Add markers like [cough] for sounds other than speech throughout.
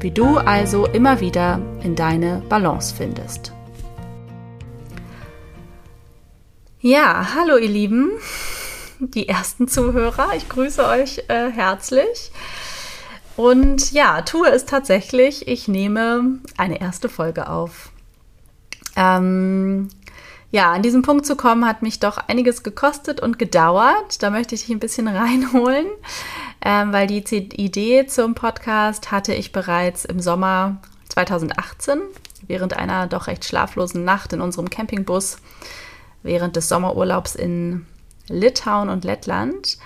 wie du also immer wieder in deine Balance findest. Ja, hallo ihr Lieben, die ersten Zuhörer, ich grüße euch äh, herzlich. Und ja, tue es tatsächlich, ich nehme eine erste Folge auf. Ähm, ja, an diesen Punkt zu kommen, hat mich doch einiges gekostet und gedauert. Da möchte ich dich ein bisschen [laughs] reinholen, ähm, weil die Idee zum Podcast hatte ich bereits im Sommer 2018, während einer doch recht schlaflosen Nacht in unserem Campingbus, während des Sommerurlaubs in Litauen und Lettland.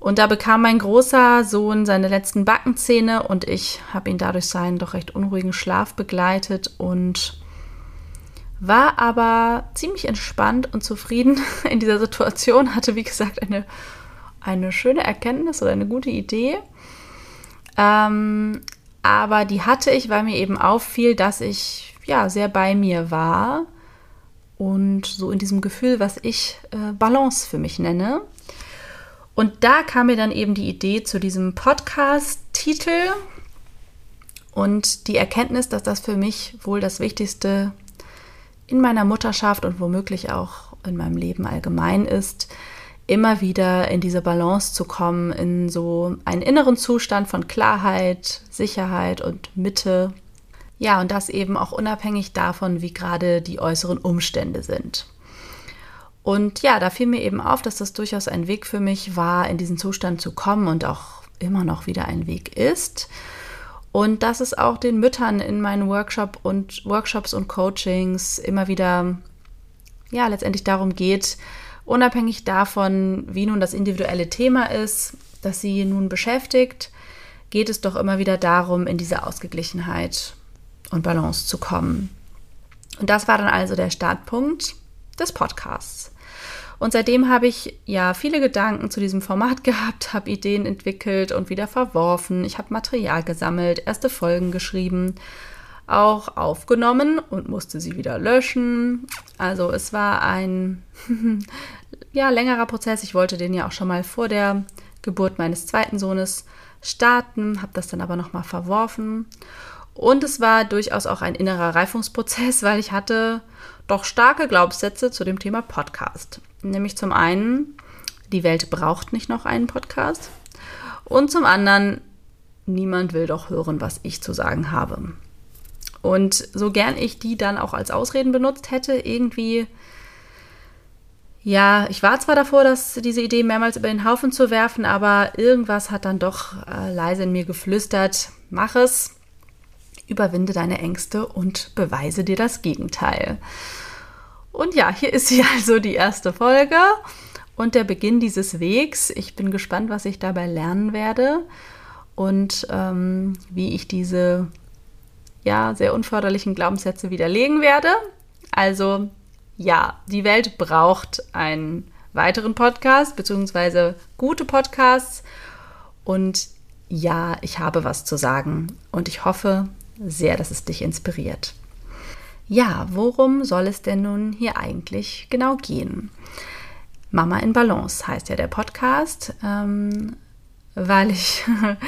Und da bekam mein großer Sohn seine letzten Backenzähne und ich habe ihn dadurch seinen doch recht unruhigen Schlaf begleitet und war aber ziemlich entspannt und zufrieden [laughs] in dieser Situation, hatte wie gesagt eine, eine schöne Erkenntnis oder eine gute Idee. Ähm, aber die hatte ich, weil mir eben auffiel, dass ich ja sehr bei mir war und so in diesem Gefühl, was ich äh, Balance für mich nenne. Und da kam mir dann eben die Idee zu diesem Podcast-Titel und die Erkenntnis, dass das für mich wohl das Wichtigste in meiner Mutterschaft und womöglich auch in meinem Leben allgemein ist, immer wieder in diese Balance zu kommen, in so einen inneren Zustand von Klarheit, Sicherheit und Mitte. Ja, und das eben auch unabhängig davon, wie gerade die äußeren Umstände sind. Und ja, da fiel mir eben auf, dass das durchaus ein Weg für mich war, in diesen Zustand zu kommen und auch immer noch wieder ein Weg ist. Und dass es auch den Müttern in meinen Workshop und Workshops und Coachings immer wieder ja letztendlich darum geht, unabhängig davon, wie nun das individuelle Thema ist, das sie nun beschäftigt, geht es doch immer wieder darum, in diese Ausgeglichenheit und Balance zu kommen. Und das war dann also der Startpunkt des Podcasts. Und seitdem habe ich ja viele Gedanken zu diesem Format [laughs] gehabt, habe Ideen entwickelt und wieder verworfen. Ich habe Material gesammelt, erste Folgen geschrieben, auch aufgenommen und musste sie wieder löschen. Also es war ein [laughs] ja, längerer Prozess. Ich wollte den ja auch schon mal vor der Geburt meines zweiten Sohnes starten, habe das dann aber nochmal verworfen. Und es war durchaus auch ein innerer Reifungsprozess, weil ich hatte doch starke Glaubenssätze zu dem Thema Podcast. Nämlich zum einen, die Welt braucht nicht noch einen Podcast. Und zum anderen, niemand will doch hören, was ich zu sagen habe. Und so gern ich die dann auch als Ausreden benutzt hätte, irgendwie, ja, ich war zwar davor, dass diese Idee mehrmals über den Haufen zu werfen, aber irgendwas hat dann doch äh, leise in mir geflüstert, mach es, überwinde deine Ängste und beweise dir das Gegenteil. Und ja, hier ist sie [laughs] also die erste Folge und der Beginn dieses Wegs. Ich bin gespannt, was ich dabei lernen werde und ähm, wie ich diese ja sehr unförderlichen Glaubenssätze widerlegen werde. Also ja, die Welt braucht einen weiteren Podcast beziehungsweise gute Podcasts und ja, ich habe was zu sagen und ich hoffe sehr, dass es dich inspiriert. Ja, worum soll es denn nun hier eigentlich genau gehen? Mama in Balance heißt ja der Podcast, ähm, weil ich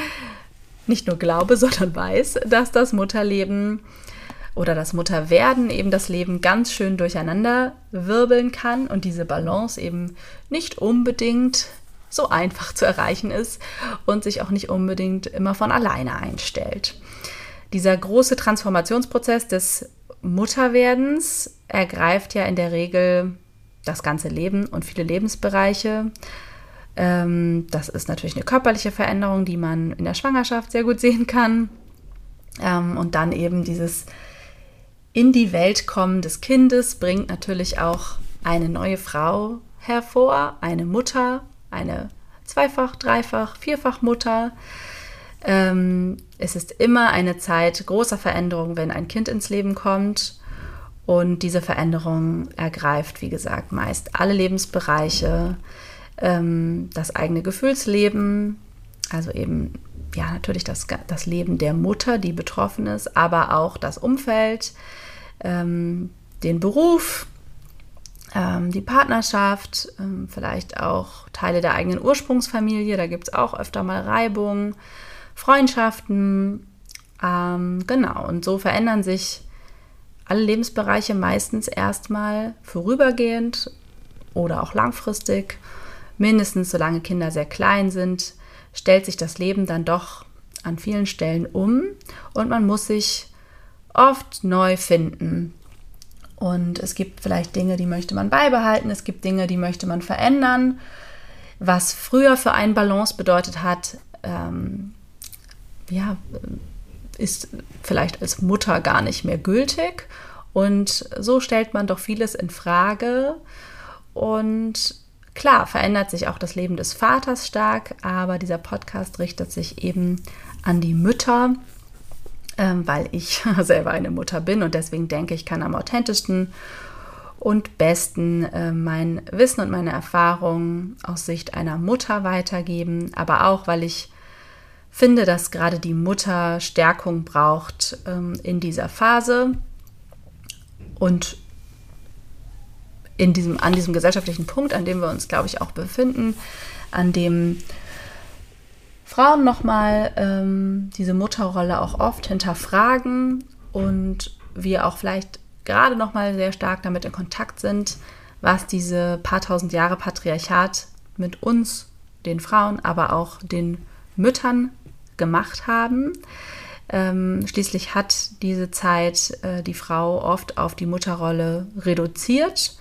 [laughs] nicht nur glaube, [laughs] sondern weiß, dass das Mutterleben oder das Mutterwerden eben das Leben ganz schön durcheinander wirbeln kann und diese Balance eben nicht unbedingt so einfach zu erreichen ist und sich auch nicht unbedingt immer von alleine einstellt. Dieser große Transformationsprozess des Mutterwerdens ergreift ja in der Regel das ganze Leben und viele Lebensbereiche. Ähm, das ist natürlich eine körperliche Veränderung, die man in der Schwangerschaft sehr gut sehen kann. Ähm, und dann eben dieses in die Welt kommen des Kindes bringt natürlich auch eine neue Frau hervor, eine Mutter, eine Zweifach-, Dreifach-, Vierfach-Mutter. Ähm, es ist immer eine Zeit großer Veränderung, wenn ein Kind ins Leben kommt. Und diese Veränderung ergreift, wie gesagt, meist alle Lebensbereiche, ähm, das eigene Gefühlsleben, also eben ja natürlich das, das Leben der Mutter, die betroffen ist, aber auch das Umfeld, ähm, den Beruf, ähm, die Partnerschaft, ähm, vielleicht auch Teile der eigenen Ursprungsfamilie, da gibt es auch öfter mal Reibungen, Freundschaften, ähm, genau, und so verändern sich alle Lebensbereiche meistens erstmal vorübergehend oder auch langfristig, mindestens solange Kinder sehr klein sind, stellt sich das Leben dann doch an vielen Stellen um und man muss sich oft neu finden. Und es gibt vielleicht Dinge, die möchte man beibehalten, es gibt Dinge, die möchte man verändern. Was früher für einen Balance bedeutet hat, ähm, ja, ist vielleicht als Mutter gar nicht mehr gültig. Und so stellt man doch vieles in Frage. Und klar, verändert sich auch das Leben des Vaters stark, aber dieser Podcast richtet sich eben an die Mütter, ähm, weil ich [laughs] selber eine Mutter bin und deswegen denke ich, kann am authentischsten und besten äh, mein Wissen und meine Erfahrungen aus Sicht einer Mutter weitergeben, aber auch, weil ich finde, dass gerade die Mutter Stärkung braucht ähm, in dieser Phase. Und in diesem, an diesem gesellschaftlichen Punkt, an dem wir uns, glaube ich, auch befinden, an dem Frauen nochmal ähm, diese Mutterrolle auch oft hinterfragen und wir auch vielleicht gerade nochmal sehr stark damit in Kontakt sind, was diese paar tausend Jahre Patriarchat mit uns, den Frauen, aber auch den Müttern gemacht haben. Ähm, schließlich hat diese Zeit äh, die Frau oft auf die Mutterrolle reduziert.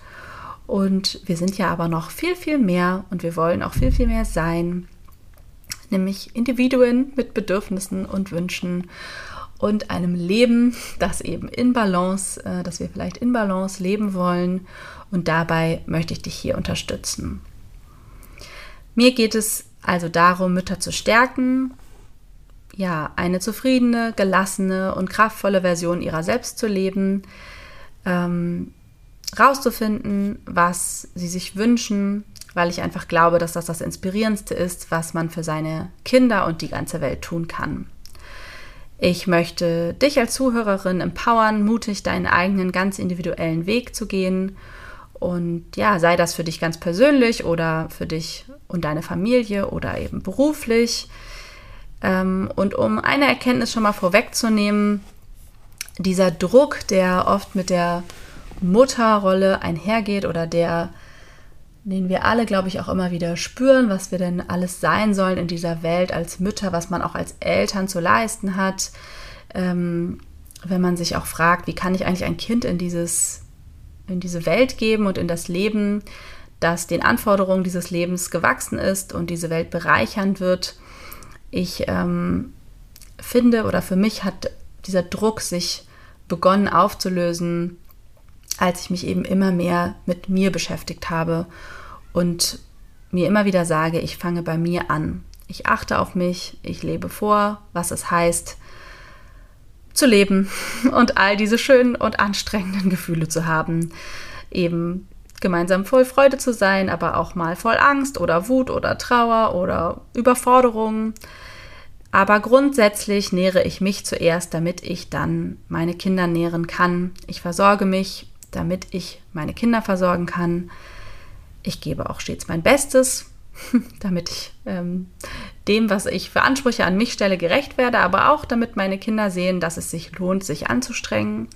Und wir sind ja aber noch viel, viel mehr und wir wollen auch viel, viel mehr sein, nämlich Individuen mit Bedürfnissen und Wünschen und einem Leben, das eben in Balance, äh, dass wir vielleicht in Balance leben wollen. Und dabei möchte ich dich hier unterstützen. Mir geht es also darum, Mütter zu stärken ja, eine zufriedene, gelassene und kraftvolle Version ihrer selbst zu leben, ähm, rauszufinden, was sie sich wünschen, weil ich einfach glaube, dass das das Inspirierendste ist, was man für seine Kinder und die ganze Welt tun kann. Ich möchte dich als Zuhörerin empowern, mutig deinen eigenen ganz individuellen Weg zu gehen. Und ja, sei das für dich ganz persönlich oder für dich und deine Familie oder eben beruflich. Ähm, und um eine Erkenntnis schon mal vorwegzunehmen, dieser Druck, der oft mit der Mutterrolle einhergeht oder der, den wir alle, glaube ich, auch immer wieder spüren, was wir denn alles sein sollen in dieser Welt als Mütter, was man auch als Eltern zu leisten hat. Ähm, wenn man sich auch fragt, wie kann ich eigentlich ein Kind in, dieses, in diese Welt geben und in das Leben, das den Anforderungen dieses Lebens gewachsen ist und diese Welt bereichern wird. Ich ähm, finde oder für mich hat dieser Druck sich begonnen aufzulösen, als ich mich eben immer mehr mit mir beschäftigt habe und mir immer wieder sage, ich fange bei mir an. Ich achte auf mich, ich lebe vor, was es heißt, zu leben [laughs] und all diese schönen und anstrengenden Gefühle zu haben. Eben gemeinsam voll Freude zu sein, aber auch mal voll Angst oder Wut oder Trauer oder Überforderung. Aber grundsätzlich nähere ich mich zuerst, damit ich dann meine Kinder nähren kann. Ich versorge mich, damit ich meine Kinder versorgen kann. Ich gebe auch stets mein Bestes, [laughs] damit ich ähm, dem, was ich für Ansprüche an mich stelle, gerecht werde, aber auch damit meine Kinder sehen, dass es sich lohnt, sich anzustrengen.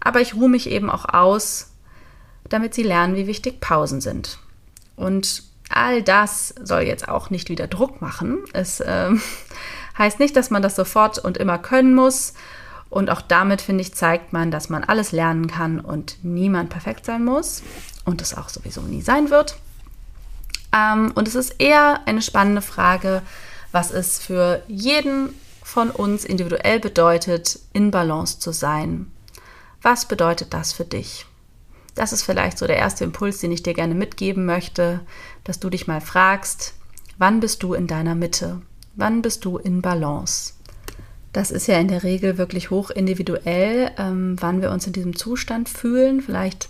Aber ich ruhe mich eben auch aus, damit sie lernen, wie wichtig Pausen sind. Und all das soll jetzt auch nicht wieder Druck machen. Es ähm, [laughs] Heißt nicht, dass man das sofort und immer können muss. Und auch damit, finde ich, zeigt man, dass man alles lernen kann und niemand perfekt sein muss und es auch sowieso nie sein wird. Ähm, und es ist eher eine spannende Frage, was es für jeden von uns individuell bedeutet, in Balance zu sein. Was bedeutet das für dich? Das ist vielleicht so der erste Impuls, den ich dir gerne mitgeben möchte, dass du dich mal fragst, wann bist du in deiner Mitte? Wann bist du in Balance? Das ist ja in der Regel wirklich hoch individuell, ähm, wann wir uns in diesem Zustand fühlen. Vielleicht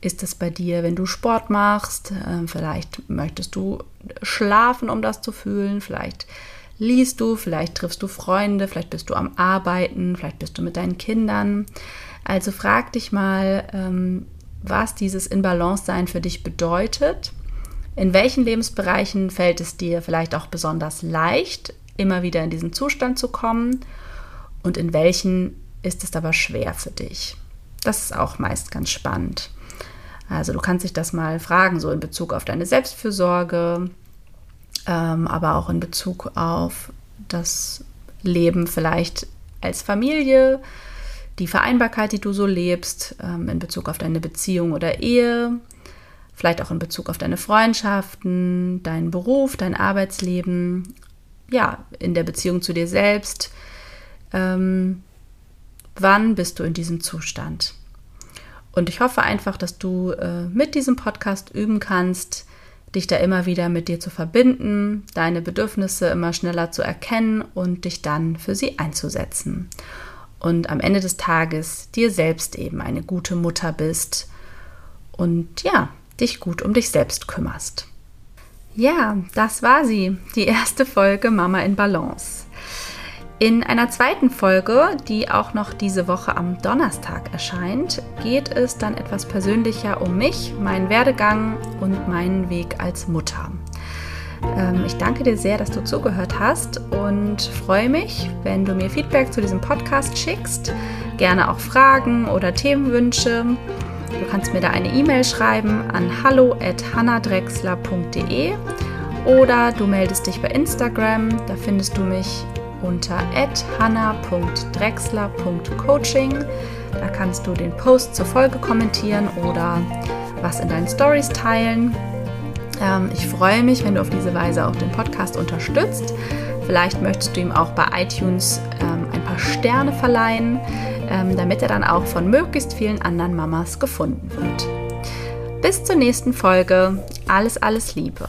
ist es bei dir, wenn du Sport machst, äh, vielleicht möchtest du schlafen, um das zu fühlen, vielleicht liest du, vielleicht triffst du Freunde, vielleicht bist du am Arbeiten, vielleicht bist du mit deinen Kindern. Also frag dich mal, ähm, was dieses In-Balance-Sein für dich bedeutet. In welchen Lebensbereichen fällt es dir vielleicht auch besonders leicht, immer wieder in diesen Zustand zu kommen? Und in welchen ist es aber schwer für dich? Das ist auch meist ganz spannend. Also du kannst dich das mal fragen, so in Bezug auf deine Selbstfürsorge, ähm, aber auch in Bezug auf das Leben vielleicht als Familie, die Vereinbarkeit, die du so lebst, ähm, in Bezug auf deine Beziehung oder Ehe, vielleicht auch in Bezug auf deine Freundschaften, deinen Beruf, dein Arbeitsleben, ja, in der Beziehung zu dir selbst. Ähm, wann bist du in diesem Zustand? Und ich hoffe einfach, dass du äh, mit diesem Podcast üben kannst, dich da immer wieder mit dir zu verbinden, deine Bedürfnisse immer schneller zu erkennen und dich dann für sie einzusetzen und am Ende des Tages dir selbst eben eine gute Mutter bist und ja, dich gut um dich selbst kümmerst. Ja, das war sie, die erste Folge Mama in Balance. In einer zweiten Folge, die auch noch diese Woche am Donnerstag erscheint, geht es dann etwas persönlicher um mich, meinen Werdegang und meinen Weg als Mutter. Ähm, ich danke dir sehr, dass du zugehört hast und freue mich, wenn du mir Feedback zu diesem Podcast schickst. Gerne auch Fragen oder Themenwünsche. Du kannst mir da eine E-Mail schreiben an hallo@hannadrexler.de oder du meldest dich bei Instagram. Da findest du mich unter hanna.drexler.coaching. Da kannst du den Post zur Folge kommentieren oder was in deinen Stories teilen. Ähm, ich freue mich, wenn du auf diese Weise auch den Podcast unterstützt. Vielleicht möchtest du ihm auch bei iTunes ähm, ein paar Sterne verleihen, damit er dann auch von möglichst vielen anderen Mamas gefunden wird. Bis zur nächsten Folge. Alles, alles Liebe.